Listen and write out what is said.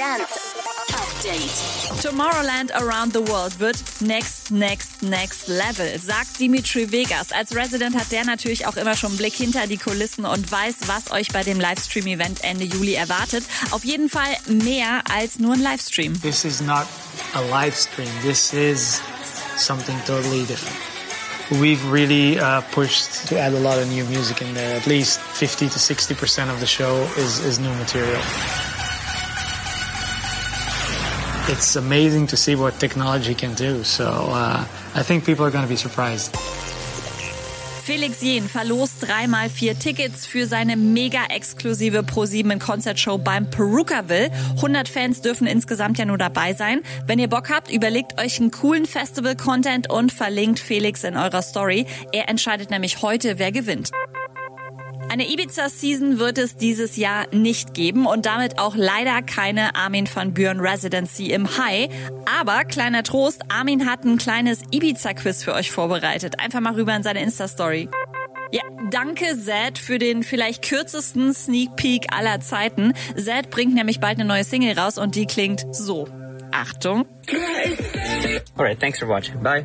Dance Update. Tomorrowland Around the World wird next, next, next level, sagt Dimitri Vegas. Als Resident hat der natürlich auch immer schon einen Blick hinter die Kulissen und weiß, was euch bei dem Livestream-Event Ende Juli erwartet. Auf jeden Fall mehr als nur ein Livestream. This is not a live stream. This is something totally different. We've really uh, pushed to add a lot of new music in there. At least 50 to 60 percent of the show is, is new material. It's amazing to see what technology can do. So uh, I think people are going to be surprised. Felix Jen verlost dreimal vier Tickets für seine mega exklusive Pro7 Konzertshow beim Perukaville. 100 Fans dürfen insgesamt ja nur dabei sein. Wenn ihr Bock habt, überlegt euch einen coolen Festival-Content und verlinkt Felix in eurer Story. Er entscheidet nämlich heute, wer gewinnt. Eine Ibiza-Season wird es dieses Jahr nicht geben und damit auch leider keine Armin van Buren Residency im High. Aber kleiner Trost, Armin hat ein kleines Ibiza-Quiz für euch vorbereitet. Einfach mal rüber in seine Insta-Story. Ja, danke Zed für den vielleicht kürzesten Sneak Peek aller Zeiten. Zed bringt nämlich bald eine neue Single raus und die klingt so. Achtung. Alright, thanks for watching. Bye.